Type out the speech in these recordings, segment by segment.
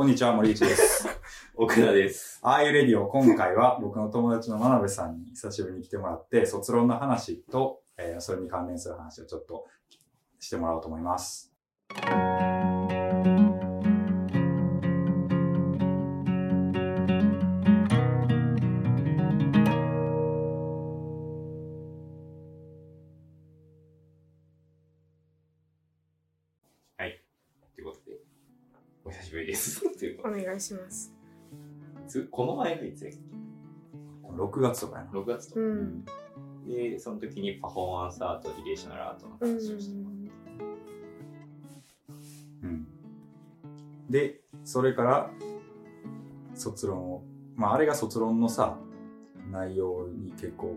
こんにちは、森内です。奥田です。ああいうレディオ、今回は僕の友達の真鍋さんに久しぶりに来てもらって、卒論の話と、えーそれに関連する話をちょっとしてもらおうと思います。願いします。つこの前がいつやっ6月とかやなけ。?6 月とか。うん。で、その時にパフォーマンスアート、リレーショナルアートのうん。話をして、うん。で、それから、卒論を、まあ、あれが卒論のさ、内容に結構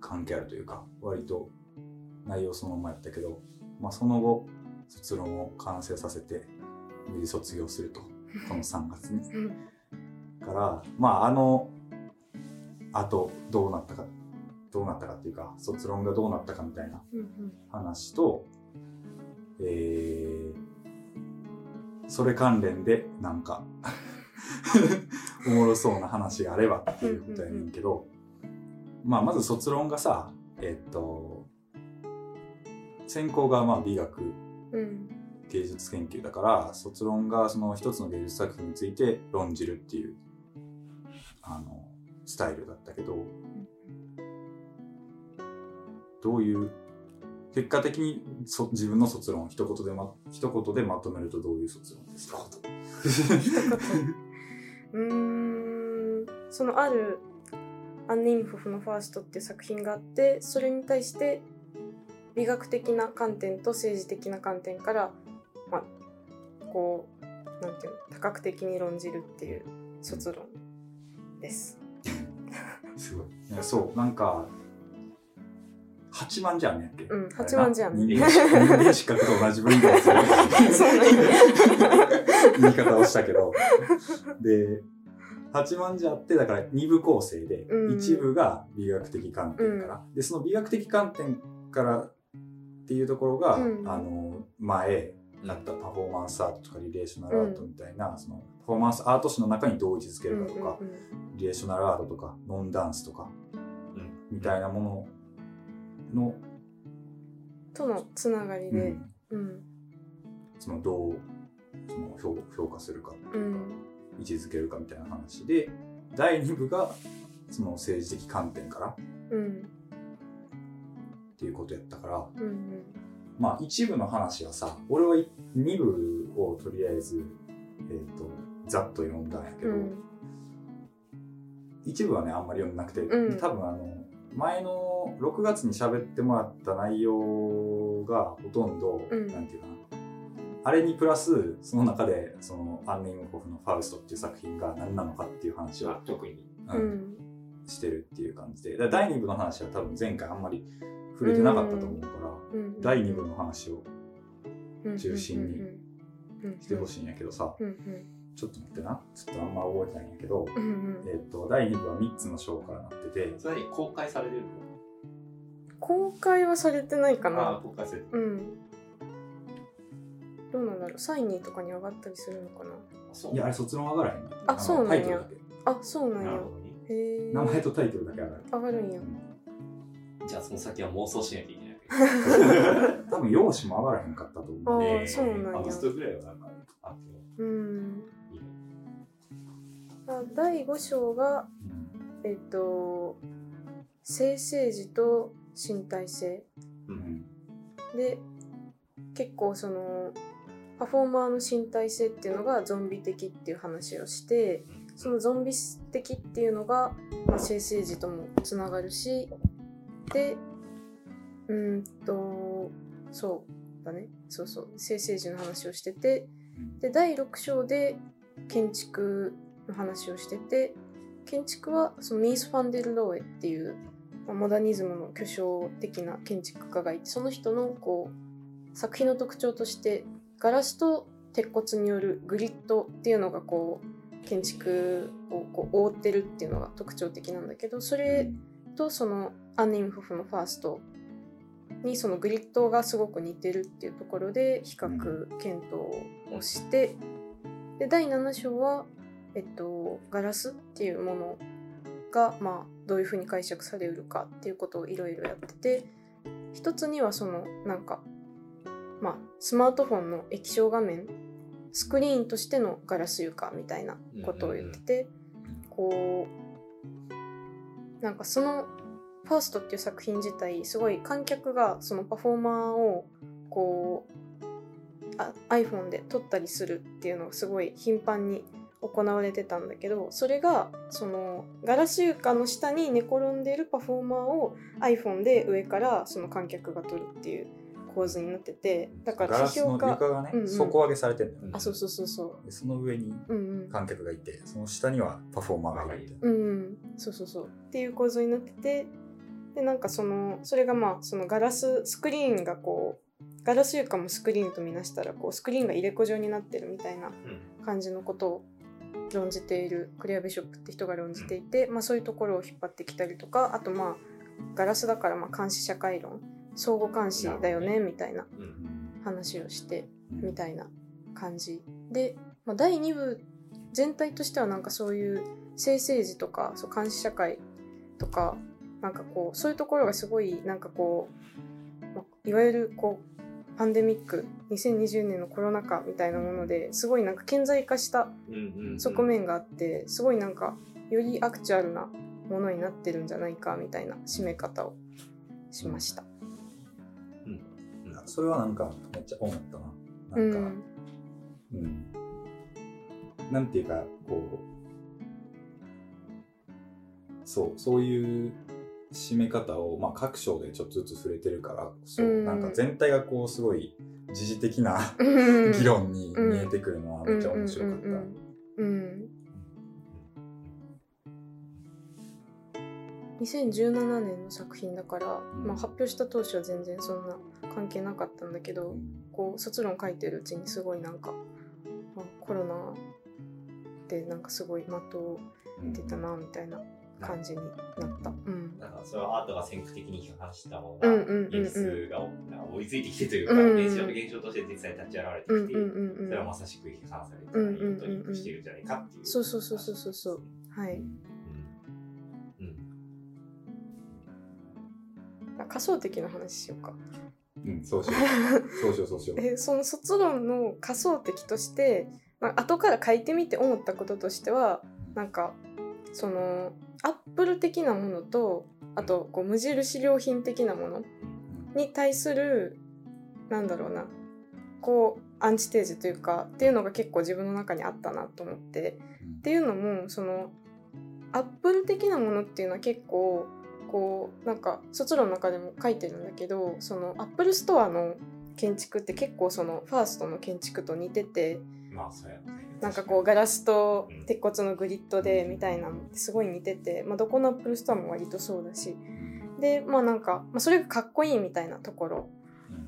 関係あるというか、割と内容そのままやったけど、まあ、その後、卒論を完成させて、無事卒業すると、この3月に。うん。から、まあ、あの、あと、どうなったか、どうなったかっていうか、卒論がどうなったかみたいなうん。話と、えー、それ関連でなんか おもろそうな話があればっていうことやねんけど、まあまず卒論がさ、えっと、専攻がまあ美学うん。芸術研究だから、卒論がその一つの芸術作品について論じるっていう、あの、スタイルだったけど、どういう、結果的にそ自分の卒論一言でま、一言でまとめるとどういう卒論ですか？うん。そのあるアンネイムフフのファーストっていう作品があって、それに対して美学的な観点と政治的な観点から、こう、なんていうの、多角的に論じるっていう卒論です。すごい。いやそう、なんか、八幡じゃんねやっけ？うん八幡じゃん。人間失格と同じ文化をする言い方をしたけど。で、八幡じゃって、だから二部構成で、うん。一部が美学的観点から、で、その美学的観点からっていうところが、うん。あの、前、だったパフォーマンスアートとかリレーショナルアートみたいな、そのパフォーマンスアート史の中にどう位置づけるかとか、うんリレーショナルアートとかノンダンスとかうんみたいなものの、とのつながりで、うんうん。そのどうその評評価するかうん。位置づけるかみたいな話で第2部がその政治的観点からうん。っていうことやったからうん。まあ一部の話はさ俺は2部をとりあえず、えー、とざっと読んだんやけど、うん。一部はねあんまり読んでなくて、うん多分あの前の6月に喋ってもらった内容がほとんど、うんなんていうかなあれにプラスその中でそのアンネイムホフの「ファウスト」っていう作品が何なのかっていう話をあ、特に。ううんん。してるっていう感じで第2部の話は多分前回あんまり触れてなかったと思うから、うん。第2部の話を中心ににしてほしいんやけどさ、うん。うん。ちょっと待ってな。ちょっとあんま覚えてないんやけど、うんうん。えっと第2部は3つの章からなっててそれに公開されてる公開はされてないかな。公開されてる。うん。どうなんだろう。サイニーとかに上がったりするのかな。あそう。いやあれ卒論上がらへん。ねあそうなんや。あそうなんや。名前とタイトルだけ上がる。上がるんやじゃあその先は妄想しないといけない。多分用紙も上がらへんかったと思う。あーえ。ーそうなんや。アブストぐらいはなんかあっても。うん。あ第5章がうん。えっと性政治と身体性。うん。で結構そのパフォーマーの身体性っていうのがゾンビ的っていう話をしてそのゾンビ的っていうのが、まあ、性政治ともつながるしでうーんとそうだね。そうそう。性政治の話をしててうん。で第6章で建築の話をしてて建築はそのミース・ファンデル・ローエっていう、まあモダニズムの巨匠的な建築家がいてその人のこう作品の特徴としてガラスと鉄骨によるグリッドっていうのがこう建築をこう覆ってるっていうのが特徴的なんだけどそれとそのアンニンフフのファーストにそのグリッドがすごく似てるっていうところで比較検討をして、で第7章は、えっと、ガラスっていうものが、まあ、どういうふうに解釈されるかっていうことをいろいろやってて一つにはそのなんか、まあ、スマートフォンの液晶画面スクリーンとしてのガラス床みたいなことを言ってて、こうなんかその「ファーストっていう作品自体すごい観客がそのパフォーマーをこうあ iPhone で撮ったりするっていうのがすごい頻繁に行われてたんだけどそれがそのガラス床の下に寝転んでいるパフォーマーを iPhone で上からその観客が撮るっていう構図になっててだからガラスの批評がね、うんうん。底上げされてるんだよね。あそうそうそうそでその上にううんうん観客がいてその下にはパフォーマーがいるみたいなうんうん。そうそうそう。っていう構造になっててでなんかそのそれがまあそのガラススクリーンがこうガラス床もスクリーンとみなしたらこうスクリーンが入れ子状になってるみたいなうん。感じのことを論じているクレア・ビショップって人が論じていて、まあ、そういうところを引っ張ってきたりとかあとまあガラスだからまあ監視社会論相互監視だよねみたいなうん。話をしてうんみたいな感じ。で、まあ、第2部全体としてはなんかそういう性政治とかそう監視社会とかなんかこうそういうところがすごいなんかこう、まあいわゆるこうパンデミック2020年のコロナ禍みたいなものですごいなんか顕在化したうんうんうん。側面があってすごいなんかよりアクチュアルなものになってるんじゃないかみたいな締め方をしました。それはなんかめっちゃ思ったな。うなんか、んうん、なんていうかこうそうそういう締め方を、まあ、各章でちょっとずつ触れてるからそう、うん。なんか全体がこうすごい時事的なうん。議論に見えてくるのはめっちゃ面白かった。うんうんうんうん。2017年の作品だから、ん。まあ、発表した当初は全然そんな関係なかったんだけど、うん。こう卒論書いてるうちにすごいなんか、まあ、コロナでなんかすごい的を出たなみたいな感じになった。うんなんかそれはアートが先駆的に批判したものが、現実が追いついてきてというか、現象現象として実際に立ち現れてきて、それはまさしく批判されてないことにリンクしているんじゃないかっていう。そうそうそうそうそうそうはい。仮想的な話しようか。うん、そうしよう。そうしよう、そうしよう。えその卒論の仮想的として、まあ後から書いてみて思ったこととしてはなんかそのアップル的なものとあとこう無印良品的なものに対するなんだろうなこうアンチテーゼというかっていうのが結構自分の中にあったなと思って。っていうのもそのアップル的なものっていうのは結構こうなんか卒論の中でも書いてるんだけどそのアップルストアの建築って結構そのファーストの建築と似てて。まあ、ね。なんかこうガラスと鉄骨のグリッドでみたいなのってすごい似てて、まあ、どこのアップルストアも割とそうだし。でまあなんか、まあ、それがかっこいいみたいなところ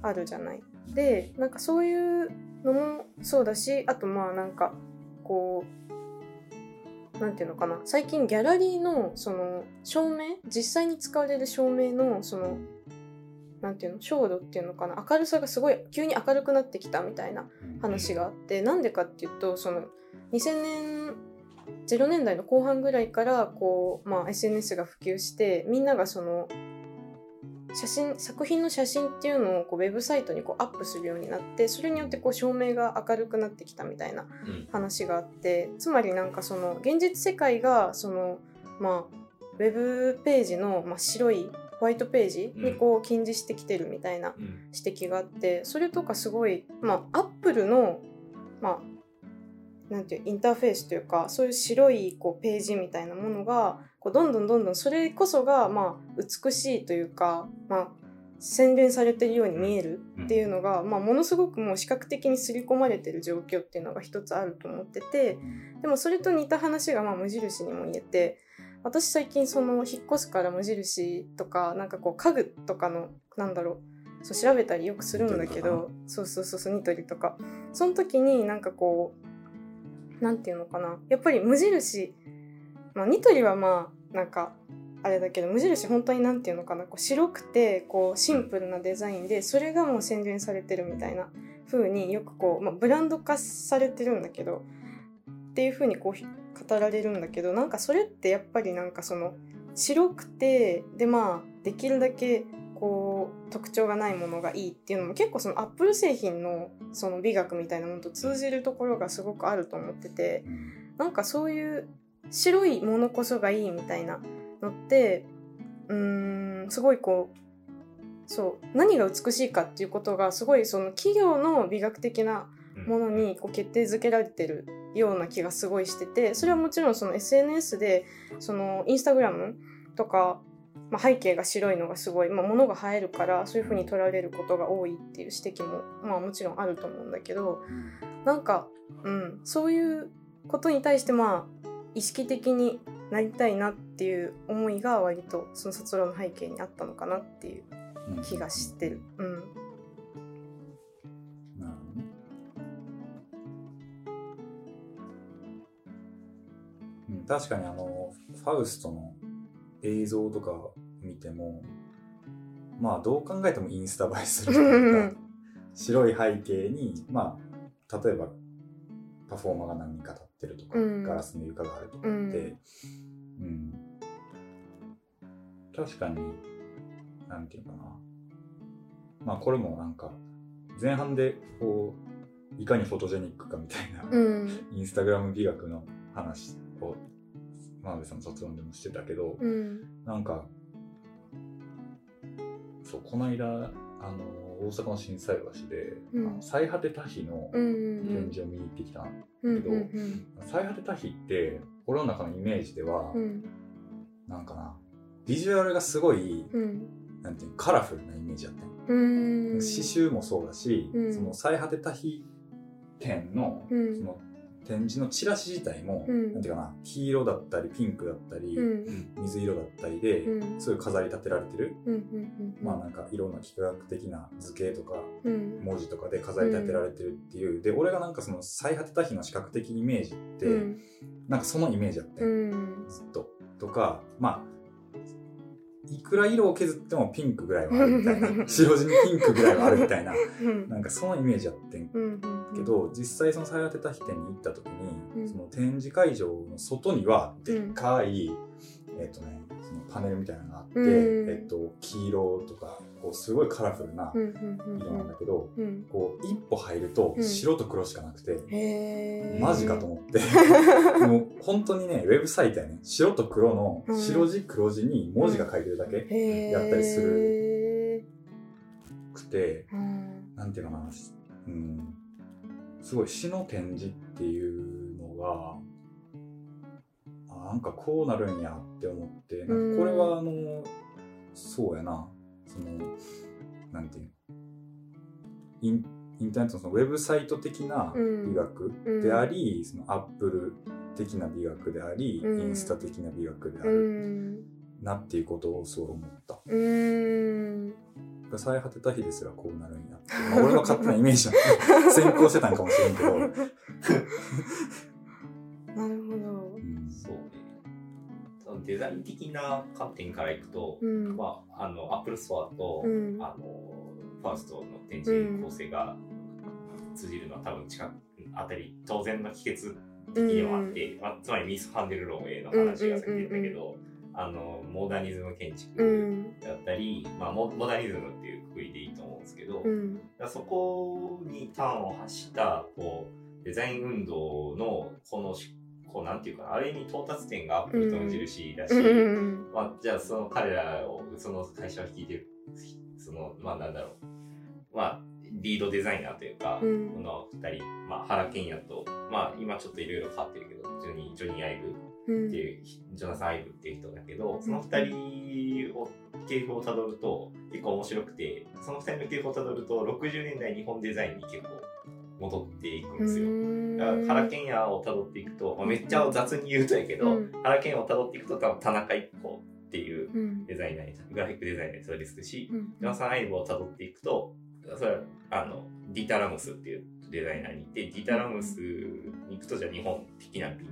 あるじゃない。でなんかそういうのもそうだしあとまあなんかこうなんていうのかな。最近ギャラリーのその照明実際に使われる照明のそのなんていうの照度っていうのかな明るさがすごい急に明るくなってきたみたいな話があってなんでかっていうとその2000年0年代の後半ぐらいからこう、まあ、SNS が普及してみんながその写真作品の写真っていうのをこうウェブサイトにこうアップするようになってそれによってこう照明が明るくなってきたみたいなうん。話があってつまりなんかその現実世界がそのまあウェブページの、まあ、白いホワイトページにこう近似してきてるみたいなうん。指摘があってそれとかすごいまあアップルのまあなんていうインターフェースというかそういう白いこうページみたいなものがこうどんどんどんどんそれこそがまあ美しいというかまあ洗練されてるように見えるっていうのが、まあ、ものすごくもう視覚的に刷り込まれてる状況っていうのが一つあると思っててでもそれと似た話がまあ無印にも言えて私最近その引っ越すから無印とかなんかこう家具とかのなんだろうそう調べたりよくするんだけどそうそうそうそうニトリとか。その時になんかこうなんていうのかな。やっぱり無印まあニトリはまあなんかあれだけど無印本当になんていうのかな。こう白くてこうシンプルなデザインでそれがもう洗練されてるみたいな風によくこう、まあ、ブランド化されてるんだけどっていう風にこう語られるんだけどなんかそれってやっぱりなんかその白くてでまあできるだけこう特徴がないものがいいっていうのも結構そのアップル製品のその美学みたいなものと通じるところがすごくあると思っててうん。なんかそういう白いものこそがいいみたいなのってうーんすごいこうそう何が美しいかっていうことがすごいその企業の美学的なものにこう決定づけられてるような気がすごいしててそれはもちろんその SNS でそのインスタグラムとか、まあ、背景が白いのがすごい、まあ、物が映えるからそういう風に取られることが多いっていう指摘も、まあ、もちろんあると思うんだけどなんか、うん、そういうことに対してまあ意識的になりたいなっていう思いが割とその卒論の背景にあったのかなっていううん気がしてる。うん確かにあのファウストの映像とか見てもまあどう考えてもインスタ映えするというか 白い背景にまあ例えばパフォーマーが何人か立ってるとか、うん。ガラスの床があるとかって、うん。うん。確かになんていうかな。まあこれもなんか前半でこういかにフォトジェニックかみたいな、うん。インスタグラム美学の話を真鍋さんの卒論でもしてたけど、うん。なんかそうこの間あの大阪の心斎橋で、うん。あの最果て多比のうん展示を見に行ってきた、うんけどうん最果て多比って俺の中のイメージでは、うん。なんかなビジュアルがすごい、うん。なんていうのカラフルなイメージだった刺繍もそうだし、うん。その最果て多比展の,、うん。その展示のチラシ自体も、うん。なんていうかな黄色だったりピンクだったり、うん。水色だったりで、うん。そういう飾り立てられてる、うんうんまあなんかいろんな幾何学的な図形とかうん。文字とかで飾り立てられてるっていう、で俺がなんかその最果て多比の視覚的イメージって、うん。なんかそのイメージだったよ、うん。ずっと。とかまあいくら色を削ってもピンクぐらいはあるみたいな。白地にピンクぐらいはあるみたいな。うん。なんかそのイメージやってん。うんけど実際その最果て多比展に行った時に、うん。その展示会場の外にはでっかい、えっ、とねパネルみたいなのがあって、うん。えっ、と黄色とかこうすごいカラフルな色なんだけど、うん。こう一歩入るとうん。白と黒しかなくて、マジかと思って。もう本当にねウェブサイトやね白と黒のうん。白地黒地に文字が書いてるだけやったりするくて、うん。なんていうかな、うん、すごい詩の展示っていうのが、あなんかこうなるんやって思って、なんかこれはあの、そうやな、その、なんていうインインターネットのそのウェブサイト的な美学であり、そのアップル的な美学であり、うん。インスタ的な美学であうるん。なっていうことをすごい思った。うん。最果てた日ですらこうなるんやって。まあ、俺の勝手なイメージなんで先行してたんかもしれんけど、なるほどデザイン的な観点からいくと、うん。まあ、あの、アップルストアと、うん。あの、ファーストの展示構成が通じるのは多分近く、あたり、当然の帰結的にもあって、まあ、つまりミース・ファン・デル・ローエの話がさっき言ったけど、あの、モダニズム建築、うん。だったり、まあモ、モダニズムっていうくくりでいいと思うんですけど、そこに端を発したこうデザイン運動のこのしこうなんていうかなある意味到達点がアップルとの印だし、うん。まあ、じゃあその彼らをその会社を率いてるそのまあなんだろう。まあリードデザイナーというか、うん。この二人、まあ、原健也と、まあ、今ちょっといろいろ変わってるけどジョニージョニー・アイブうんっていう、ジョナサン・アイブっていう人だけど、その二人を系譜をたどると結構面白くて、その二人の系譜をたどると60年代日本デザインに結構戻っていくんですよ。だから原健也をたどっていくと、まあ、めっちゃ雑に言うとやけど、うん。原健也をたどっていくと多分田中一子っていううん。デザイナーに、グラフィックデザイナーにそれですし、うん。ジョナサン・アイブをたどっていくと、それはあのディータ・ラムスっていうデザイナーにいて、ディータ・ラムスに行くとじゃあ日本的な美に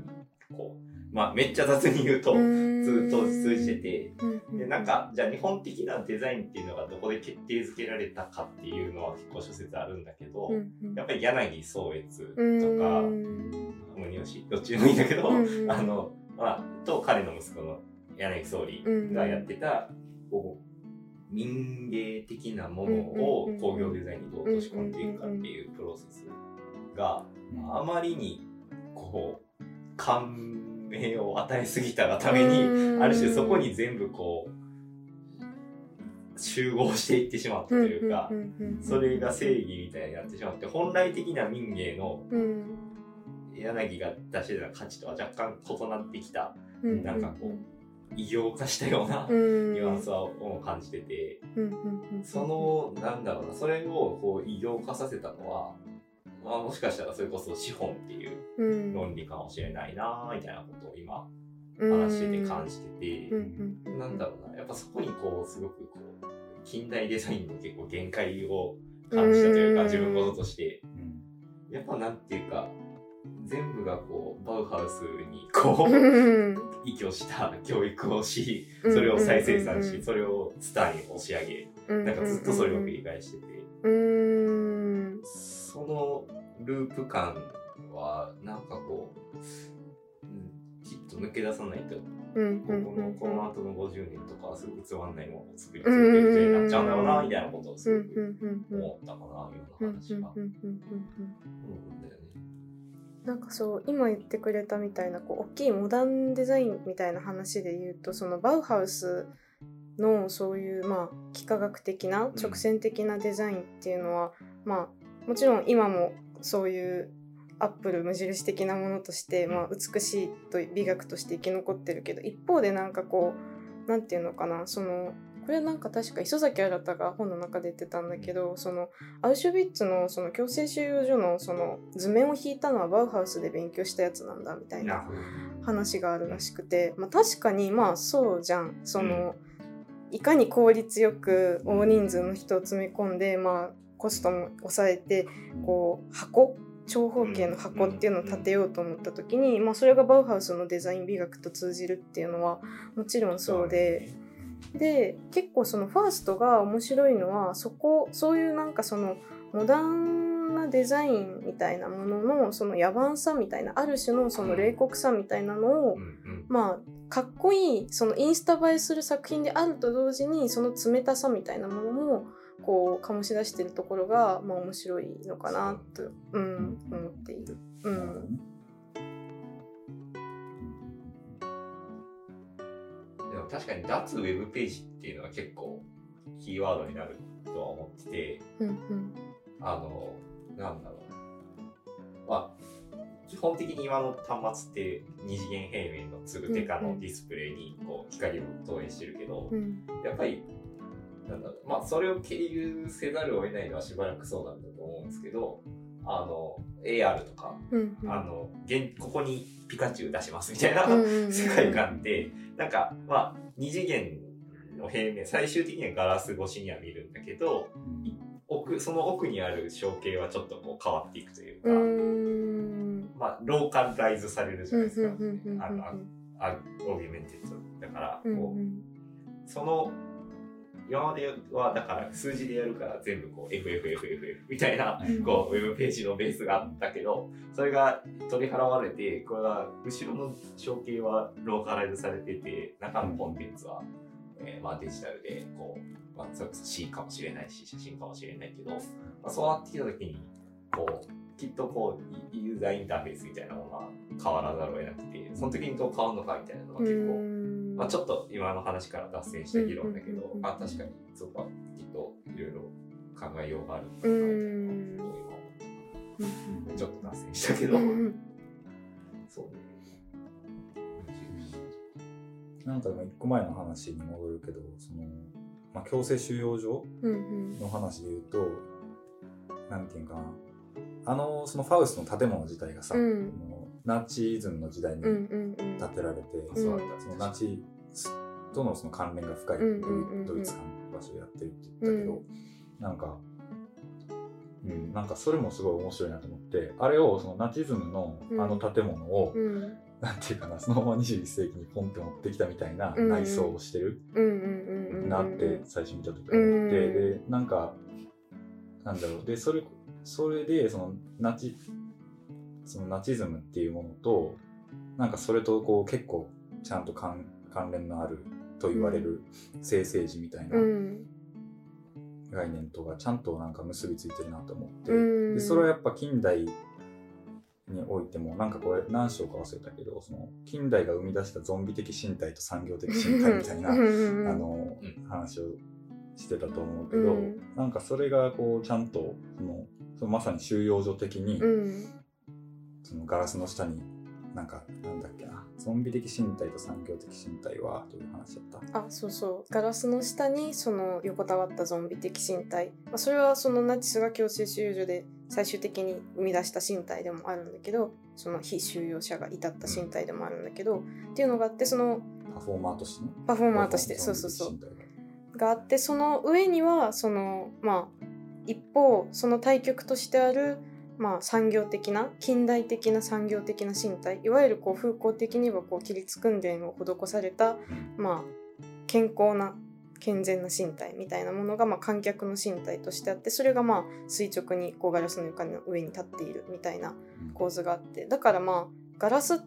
こう、まあめっちゃ雑に言うと、ずっと通じてて、うん。で、なんか、じゃあ日本的なデザインっていうのがどこで決定づけられたかっていうのは結構諸説あるんだけど、うんやっぱり柳宗悦とうん。か、うんもう日しどっちでもいいんだけど、あの、まあ、と彼の息子の柳総理がやってた、こう民芸的なものを工業デザインにどう落とし込んでいくかっていうプロセスがあまりにこう感銘を与えすぎたがためにうん。ある種そこに全部こう集合していってしまったというかそれが正義みたいになってしまって本来的な民芸のうん。柳が出してた価値とは若干異なってきたうんなんかこう異業化したようなうん。ニュアンスは感じててそのなんだろうなそれをこう異業化させたのは、まあ、もしかしたらそれこそ資本っていううん。論理かもしれないなみたいなことを今うん。話してて感じててう、んうん。なんだろうな。やっぱそこにこうすごくこう近代デザインの結構限界を感じたというかうん。自分事として。うん。やっぱなんていうか全部がこうバウハウスにこううん。依拠した教育をしうんそれを再生産うんうんうんしそれをスターに押し上げ。うん。なんかずっとそれを繰り返してて。うんそのループ感はなんかこう、うん、きっと抜け出さないとうんここのうんうんこの後の50年とかはすごくつまんないものを作り続ける時代になっちゃうんだろうなみたいなことをすうんごく思ったかなよううんな話が。なんかそう今言ってくれたみたいなこう大きいモダンデザインみたいな話で言うとそのバウハウスのそういうまあ幾何学的な直線的なデザインっていうのは、まあもちろん今もそういうアップル無印的なものとして、まあ、美しいと美学として生き残ってるけど一方でなんかこうなんていうのかなそのこれはなんか確か磯崎新が本の中で言ってたんだけどそのアウシュビッツのその強制収容所のその図面を引いたのはバウハウスで勉強したやつなんだみたいな話があるらしくて、まあ、確かにまあそうじゃん。その、いかに効率よく大人数の人を詰め込んで、まあ、コストも抑えてこう箱長方形の箱っていうのを建てようと思った時に、まあ、それがバウハウスのデザイン美学と通じるっていうのはもちろんそうで。で結構そのファーストが面白いのはそこそういうなんかそのモダンなデザインみたいなもののその野蛮さみたいなある種のその冷酷さみたいなのを、まあかっこいいそのインスタ映えする作品であると同時にその冷たさみたいなものもこう醸し出してるところが、まあ、面白いのかなと、うん、思っている。うん。ねでも確かに脱ウェブページっていうのは結構キーワードになるとは思っててうんうん。あのなんだろう。まあ基本的に今の端末って二次元平面のつぶてかのディスプレイにこう光を投影してるけど、うん。やっぱりなんだろう。まあそれを経由せざるを得ないのはしばらくそうなんだと思うんですけどあの AR とか、うんうん。あの現ここにピカチュウ出しますみたいな、うん世界観ってなんかまあ二次元の平面最終的にはガラス越しには見るんだけど奥その奥にある象形はちょっとこう変わっていくというか、うまあローカライズされるじゃないですか、オーギュメンテッドだから、うん。こうその今まではだから数字でやるから全部こう FFFFF みたいなうんこうウェブページのベースがあったけどそれが取り払われてこれは後ろの象形はローカライズされてて中のコンテンツは、えーまあ、デジタルでこう、まあ、それこそ C かもしれないし写真かもしれないけど、まあ、そうなってきた時にこうきっとこうユーザーインターフェースみたいなものは変わらざるを得なくてその時にどう変わるのかみたいなのはう結構。ん。まあ、ちょっと今の話から脱線した議論だけどうあ確かにそこはきっといろいろ考えようがあるのかうなみたいなことを今思うん。ってちょっと脱線したけど、うんそうね。なんかでも一個前の話に戻るけどその、まあ、強制収容所うんうん。の話で言うとなんていうんかな。あのそのファウスの建物自体がさ、うんナチズムの時代にうんうんうん。建てられて、うん。そうだった。そのナチとのその関連が深いドイツ間の場所でやってるって言ったけど、なんか、うん、なんかそれもすごい面白いなと思ってあれをそのナチズムのあの建物を、うん。なんていうかなそのまま21世紀にポンって持ってきたみたいなうん。内装をしてるうんうんうんうん。なって最初見た時思って、うん。でなんかなんだろう。でそれそれでそのナチそのナチズムっていうものとなんかそれとこう結構ちゃんと関関連のあると言われる生政治みたいなうん。概念とがちゃんとなんか結びついてるなと思って、うん。でそれはやっぱ近代においてもなんかこれ何章か忘れたけどその近代が生み出したゾンビ的身体と産業的身体みたいな、あのうん。話をしてたと思うけど、うん。なんかそれがこうちゃんとそのそのまさに収容所的に、うんそのガラスの下になんかなんだっけなゾンビ的身体と産業的身体はという話だった。あそうそうガラスの下にその横たわったゾンビ的身体、まあ、それはそのナチスが強制収容所で最終的に生み出した身体でもあるんだけどその非収容者が至った身体でもあるんだけど、っていうのがあってそのパフォーマーとしてね。パフォーマーとしてそうそうそうがあってその上にはそのまあ一方その対極としてあるまあ産業的な近代的な産業的な身体いわゆるこう風光的にはこう規律訓練を施されたまあ健康な健全な身体みたいなものがまあ観客の身体としてあってそれがまあ垂直にこうガラスの床の上に立っているみたいな構図があってだからまあガラス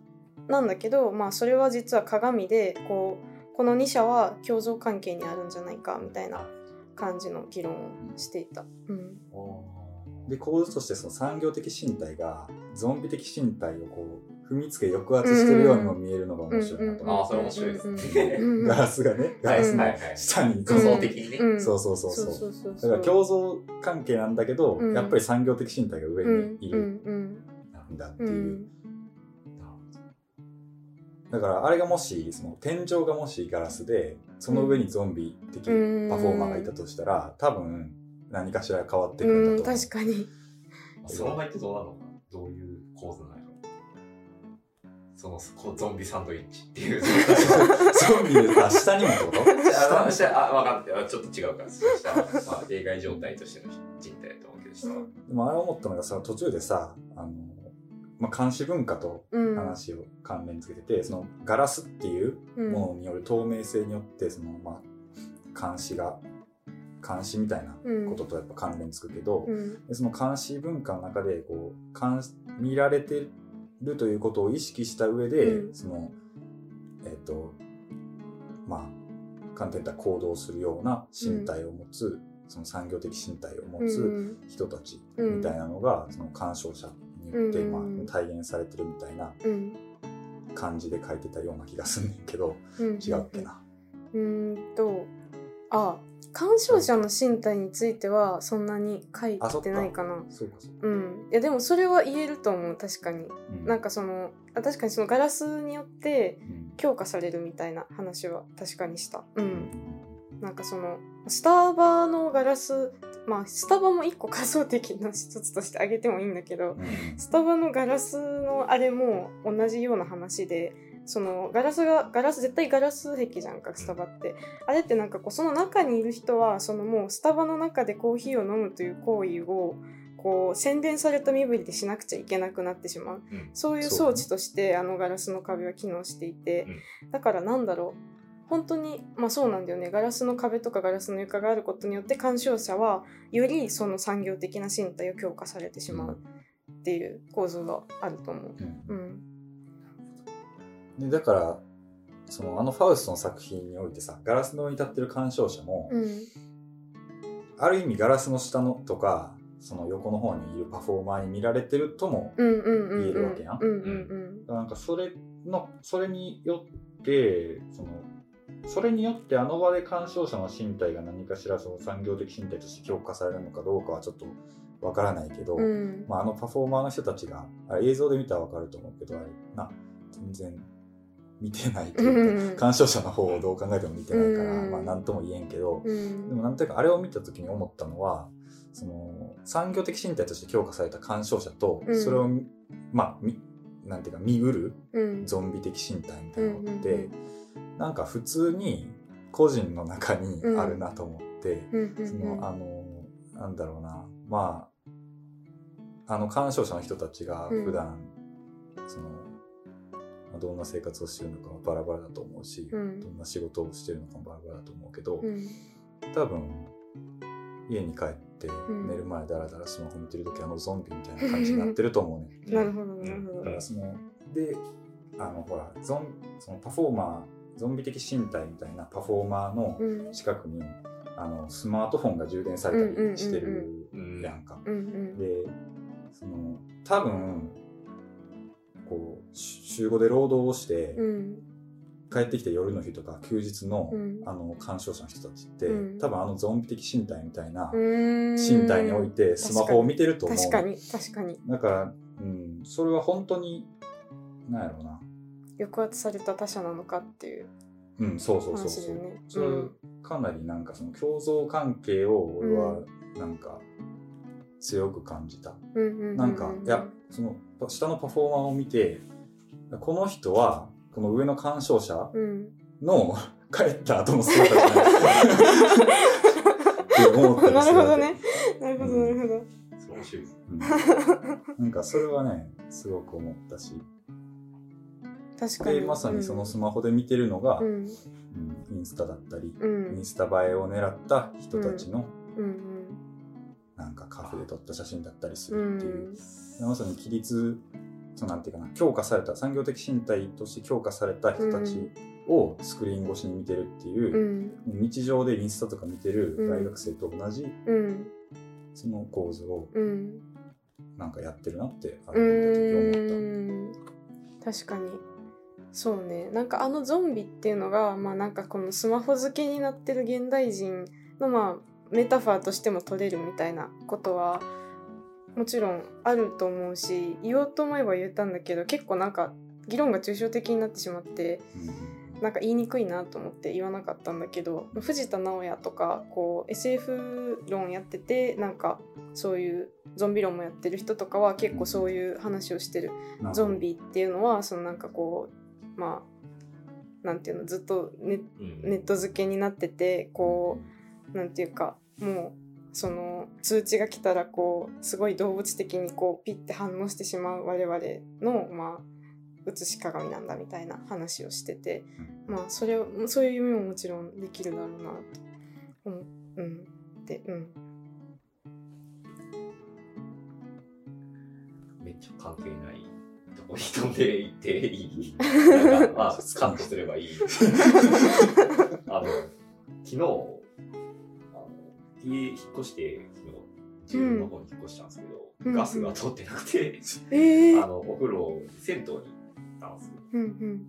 なんだけど、まあ、それは実は鏡でこうこの2者は共存関係にあるんじゃないかみたいな感じの議論をしていた。うんで構図としてその産業的身体がゾンビ的身体をこう踏みつけ抑圧してるようにも見えるのが面白いなと。思ああそれ面白いですね。うんガラスがね。ガラスの下に。構造的にね、うんそうそうそうそう。そうそうそうだから共存関係なんだけど、うん。やっぱり産業的身体が上うんにいうんるうん。んだっていう、うんだからあれがもしその天井がもしガラスでその上にゾンビ的パフうんォーマーがいたとしたら多分何かしら変わってくうんんだと。確かに。その場合ってどうなるの？どういう構図なのかそのこうゾンビサンドイッチっていう。ゾンビでさ下にもってこと？あの下あ分かんないちょっと違うか。ら下は、まあ、例外状態としての人体だと思うけど下は、でもあれ思ったのがさ途中でさあの、まあ、監視文化とうん。話を関連付けてて、そのガラスっていううん。ものによる透明性によってその、まあ、監視が監視みたいなこととやっぱ関連つくけど、うん。でその監視文化の中でこう監視見られてるということを意識した上で、うん。そのえっ、とまあ簡単に言ったら行動するような身体を持つ、その産業的身体を持うつん。人たちうんみたいなのが、その鑑賞者によって、うん。まあ、体現されてるみたいなうん。感じで書いてたような気がすんねんけどうん。違うっけな。うーんとあ鑑賞者の身体についてはそんなに書いてないかな。そうかそうか。うん。いやでもそれは言えると思う。確かに。うん。なんかそのあ確かにそのガラスによってうん。強化されるみたいな話は確かにした。うん。なんかそのスタバのガラスまあスタバも一個仮想的な一つとしてあげてもいいんだけどうん。スタバのガラスのあれも同じような話でそのガラスがガラス絶対ガラス壁じゃんかスタバって、あれってなんかこうその中にいる人はそのもうスタバの中でコーヒーを飲むという行為をこう洗練された身振りでしなくちゃいけなくなってしまう。うん。そういう装置としてあのガラスの壁は機能していて、だからなんだろう。本当にまあそうなんだよね。ガラスの壁とかガラスの床があることによって鑑賞者はよりその産業的な身体を強化されてしまうっていう構造があると思う。うん。うんでだからそのあのファウストの作品においてさガラスの上に立ってる鑑賞者も、うん。ある意味ガラスの下のとかその横の方にいるパフォーマーに見られてるとも言えるわけやん。なんかそれのそれによってそのそれによってあの場で鑑賞者の身体が何かしらその産業的身体として評価されるのかどうかはちょっとわからないけど、うん。うんまあ、あのパフォーマーの人たちが映像で見たらわかると思うけどあれな全然見てないというか、うん。鑑賞者の方をどう考えても見てないから、うん。まあ何とも言えんけど、うん。でもなんというかあれを見た時に思ったのはその産業的身体として強化された鑑賞者と、うん。それをまあみなんていうか見うるうん。ゾンビ的身体みたいなのって、なんか普通に個人の中にあるなと思って、そのあのなんだろうなまああの鑑賞者の人たちが普段、そのまあどんな生活をしてるのかはバラバラだと思うし、うん。どんな仕事をしてるのかもバラバラだと思うけど、うん。多分家に帰ってん。寝る前だらだらスマホ見てる時あのゾンビみたいな感じになってると思うね。なるほどなるほど。だからそのであのほらゾンそのパフォーマーゾンビ的身体みたいなパフォーマーのうん。近くにあのスマートフォンが充電されたりしてるうん。やんか。うんうん。でその多分こうし週5で労働をしてうん。帰ってきて夜の日とか休日の,、うん。あの鑑賞者の人たちって、うん。多分あのゾンビ的身体みたいな身体においてスマホを見てると思う。確かに。確かに。だから、うん、それは本当になんやろうな。抑圧された他者なのかっていう。うん、そうそうそうそう。ね。それうん。かなりなんかその共存関係を俺はなんか強く感じた。うん。なんか、いや、その下のパフォーマーを見て、この人は、この上の鑑賞者うん。の 帰った後の姿じゃない。って思ったりなするわけるほどね。なるほどなるほど。その種類うん。なんかそれはね、すごく思ったし。確かに。で、まさにそのスマホで見てるのが、うん。うんインスタだったり、うん。インスタ映えを狙った人たちの、うん。なんかカフェで撮った写真だったりするっていう、ん。まさに規律そうなんていうかな強化された産業的身体として強化された人たちをスクリーン越しに見てるっていうう、ん。日常でインスタとか見てるうん大学生と同じうん。その構図をうん。なんかやってるなってあうれ見た時思った。ん。確かに。そうね。なんかあのゾンビっていうのがまあなんかこのスマホ漬けになってる現代人のまあメタファーとしても取れるみたいなことはもちろんあると思うし言おうと思えば言えたんだけど結構なんか議論が抽象的になってしまってうん。なんか言いにくいなと思って言わなかったんだけど藤田直也とかこう SF 論やっててなんかそういうゾンビ論もやってる人とかは結構そういう話をしてるなん。かゾンビっていうのはそのなんかこうまあなんていうのずっとネうん。ネット付けになっててこうなんていうかもうその通知が来たらこうすごい動物的にこうピッて反応してしまう我々のまあ写し鏡なんだみたいな話をしてて、まあそれをそういう夢ももちろんできるだろうなと思う。うん。でうん。めっちゃ関係ないとこに飛んでいっていい。なんか、まあ、カットすればいい。あの、昨日、家引っ越して、昨日、自分の方に引っ越したんですけど、うん。ガスが通ってなくて、ええ あの、お風呂、銭湯に行ったんですよ。うんうん。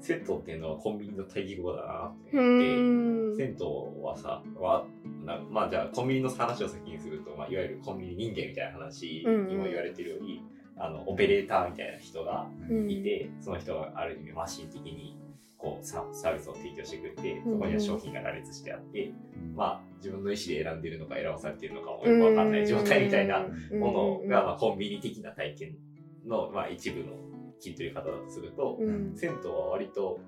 銭湯っていうのはコンビニの対義語だなうと思って、銭湯はさ、はなまあじゃあコンビニの話を先にすると、まあ、いわゆるコンビニ人間みたいな話にも言われてるように、あのオペレーターみたいな人がうん。いて、その人がある意味マシン的にこうササービスを提供してくれてそこには商品が羅列してあって、まあ自分の意思で選んでるのか選ばされてるのかもよくわかんない状態みたいなものが、まあ、コンビニ的な体験の、まあ、一部の切り取り方だとすると、うん。銭湯は割と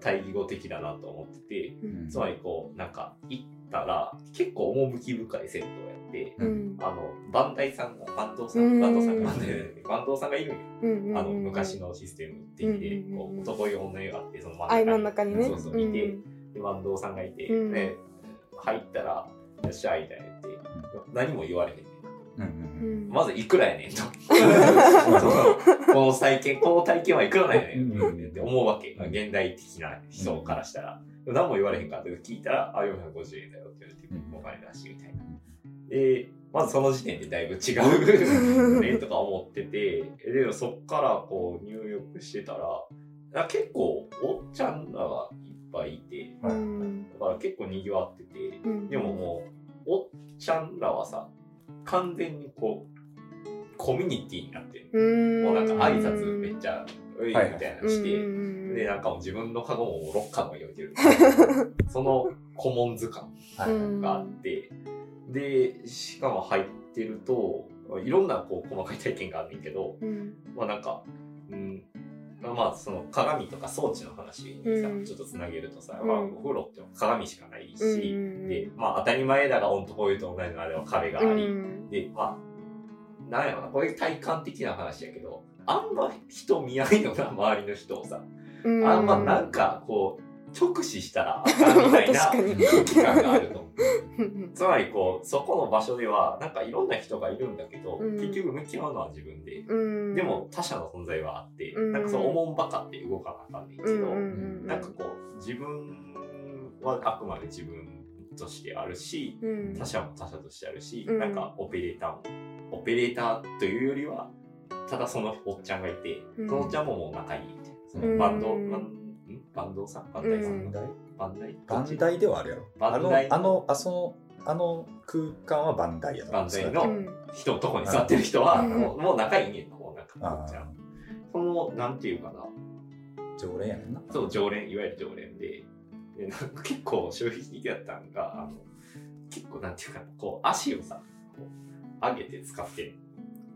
対義語的だなと思ってて、うん。つまりこう、なんか行ったら結構趣深い銭湯をやって、うん。あの、バンダイさんが、バンドさ、うん。んバンドさんが、バンダイじゃないバンドさんがいるん。よ。あの、昔のシステム的でうん、こう、男湯女湯があって、そのあ真ん中にね。そうそう、いて、うん。で、バンドさんがいて、うん。で、入ったら、いらっしゃい、みたいな言って、何も言われへんねん。うんうんうん。まずいくらやねんと。この体験、この体験はいくらなんやねんって思うわけ。現代的な人からしたら。何も言われへんかって聞いたら、あ、450円だよって言われて、お金出しみたいな。で、まずその時点でだいぶ違うねとか思ってて、でもそっからこう入浴してたら、あ結構おっちゃんらがいっぱいいて、だから結構賑わってて、うん。でももう、おっちゃんらはさ、完全にこう、コミュニティになってる。うん。もうなんか挨拶めっちゃ、ういみはいたいなのして、うんで、なんかもう自分のカゴも6カゴに置いてる。そのコモン図鑑があって、で、しかも入ってると、いろんなこう細かい体験があるんだけど、うん。まあなんか、うん、まあその鏡とか装置の話にさ、うん。ちょっとつなげるとさ、うんまあお風呂って鏡しかないし、うんで、まあ当たり前だがオンとこういうと同じのあれは壁があり、うん。で、まあ、なんやろな、これ体感的な話やけど、あんま人見合いのな、周りの人をさ、うん。あんまなんかこう、直視したらあかんみたいな 確かに。空気感があるとつまりこう、そこの場所では、なんかいろんな人がいるんだけど、うん。結局向き合うのは自分で。うん。でも他者の存在はあって、うん。なんかそのおもんばかって動かなあかんねんけど、うんうんうん。なんかこう、自分はあくまで自分としてあるし、うん。他者も他者としてあるし、うん。なんかオペレーターも、オペレーターというよりは、ただそのおっちゃんがいて、うん。そのおっちゃんももう仲いいみたいな。そうんのバンド、バンん。バンドさん？バンダイさん、うん。バンダイバンダイ？バンダイではあるやろ。あのバンダイ、あの、あその、あの空間はバンダイやと思うバンダイのうん。人、とこに座ってる人は、うん。もうもう仲いいねんうなんか、あおっちゃん。その、なんていうかな、あ、常連やねんな。そう、常連、いわゆる常連で、でなんか結構衝撃的だったんが、あの、結構なんていうかな、こう、足をさ、こう、上げて使って、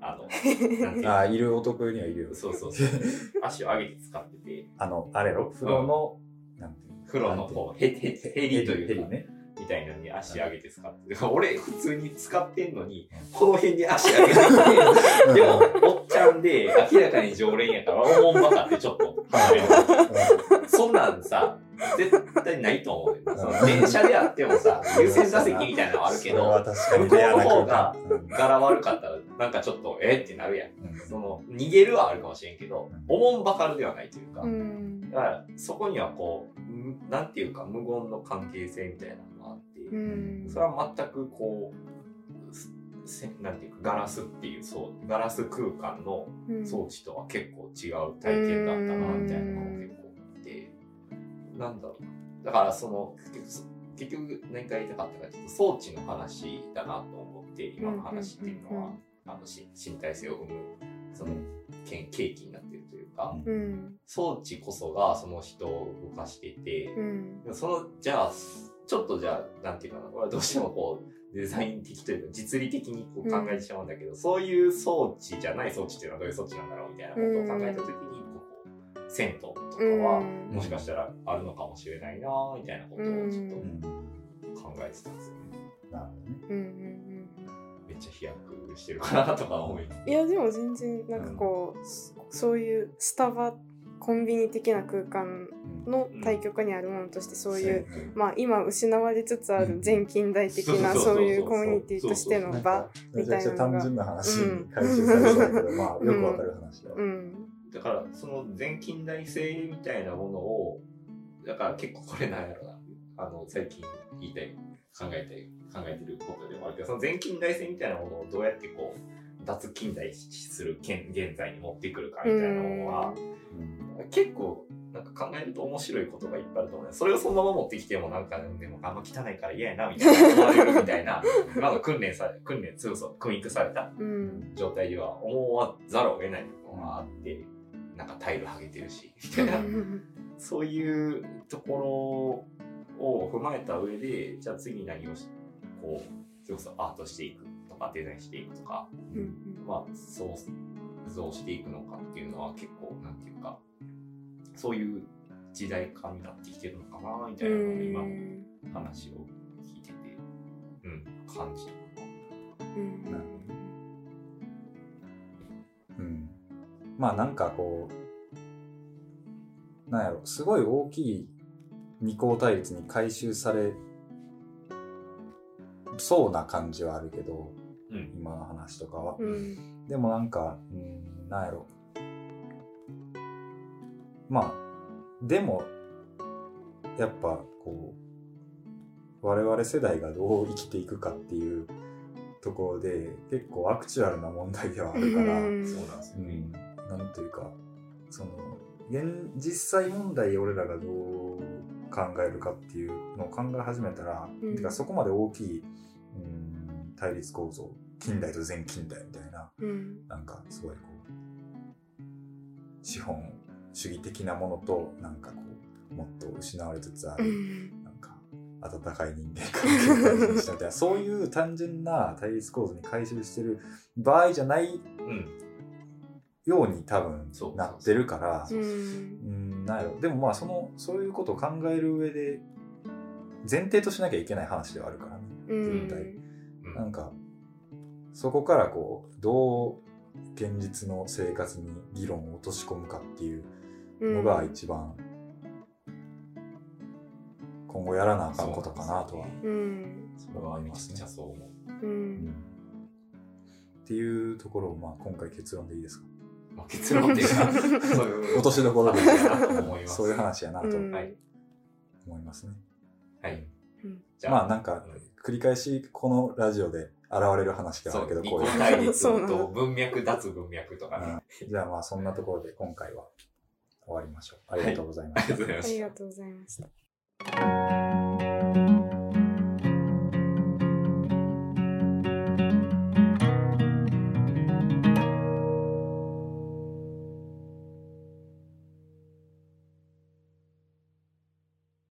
あの、ああ、いる男にはいるよ。そうそうそう。足を上げて使ってて、あの、あれやろ？風呂の、なんていうの？風呂のこう、へ、へ、へりというか、ね。みたいなのに足上げて使って、俺普通に使ってんのに、この辺に足上げてて、でも、おっちゃんで、明らかに常連やから、おもんばかってちょっと。そんなんさ、絶対ないと思う。その電車であってもさ、優先座席みたいなのはあるけど、向こうの方が柄悪かったら、なんかちょっと、えってなるやん。うん。その、逃げるはあるかもしれんけど、おもんばかるではないというか、うん。だから、そこにはこう、むなんていうか、無言の関係性みたいなのがあって、うん。それは全くこう、なんていうか、ガラスっていう、そう、ガラス空間のうん。装置とは結構違う体験だったな、みたいなのが結構あって、なんだろう。な。だから、その、結局そ、結局何か言いたかったか、ちょっと装置の話だなと思って、今の話っていうのは、あのし身体性を生む、その、けん契機になっているというか、うん。装置こそがその人を動かしていて、うん。その、じゃあ、ちょっとじゃあ、なんていうかな、これはどうしてもこう、デザイン的というか、実利的にこう考えてしまうんだけど、そういう装置じゃない装置っていうのはどういう装置なんだろうみたいなことを考えたときに、銭湯とかは、うん。もしかしたらあるのかもしれないなみたいなことをちょっうんと考えてたんですよね。なるほどね。うんうんめっちゃ飛躍してるかなとか思いいやでも全然なんかこう、そそういうスタバコンビニ的な空間の対極にあるものとしてそういう、まあ今失われつつある全近代的なそういうコミュニティとしての場めちゃくちゃ単純な話うん。に回収されそうだけど、まあよくわかる話だわ。うんだからその全近代性みたいなものをだから結構これなんやろなあの最近言いたい考えたい考えてることでもあるけどその全近代性みたいなものをどうやってこう脱近代する現現在に持ってくるかみたいなものは結構なんか考えると面白いことがいっぱいあると思うねそれをそのまま持ってきてもなんかでもあんま汚いから嫌やなみたいな思われるみたいな今の訓練され訓練そうそう訓育されたうん状態では思わざるを得ないのがあって、なんかタイル剥げてるし、みたいな、そういうところを踏まえた上で、じゃあ次何をし、こう、それこそアートしていくとか、デザインしていくとか、うんまあ、創造していくのかっていうのは結構、なんていうか、そういう時代感になってきてるのかな、みたいなのを今の話を聞いてて、うん、感じたかうん。なるほど。うん。まあなんかこう、なんやろ、すごい大きい二項対立に回収されそうな感じはあるけど、な。うん。今の話とかは。うんでもなんか、うん、なんやろ。まあ、でも、やっぱこう、我々世代がどう生きていくかっていうところで、結構アクチュアルな問題ではあるから、うんそうなんですよね。うん、なんというか、その、現実際問題俺らがどう考えるかっていうのを考え始めたら、うん。てかそこまで大きい、うん、対立構造、近代と全近代みたいな、うん。なんかすごいこう、資本主義的なものと、なんかこう、もっと失われつつあうる、ん。なんか、温かい人間関係を大事にしたみたいな、そういう単純な対立構造に回収してる場合じゃないうん。ように多分そうなってるから、ううんん、なんやろ。でもまあ、その、そういうことを考える上で、前提としなきゃいけない話ではあるからね。うん。絶対うん。なんか、そこからこう、どう現実の生活に議論を落とし込むかっていうのが一番今後やらなあかんことかなとはうん。それはめちゃくちゃそうん。っていうところを、まあ、今回結論でいいですか？まあ、結論っていうか、そういう。落としどころで話だなと思います。そういう話やなと。思いますね。はい。うんじゃまあなんか繰り返しこのラジオで現れる話があるけど、二こういう。個対立そうなのと文脈、脱文脈とかね。うんじゃあまあそんなところで今回は終わりましょう。ありがとうございましたありがとうございあり。がとうございました。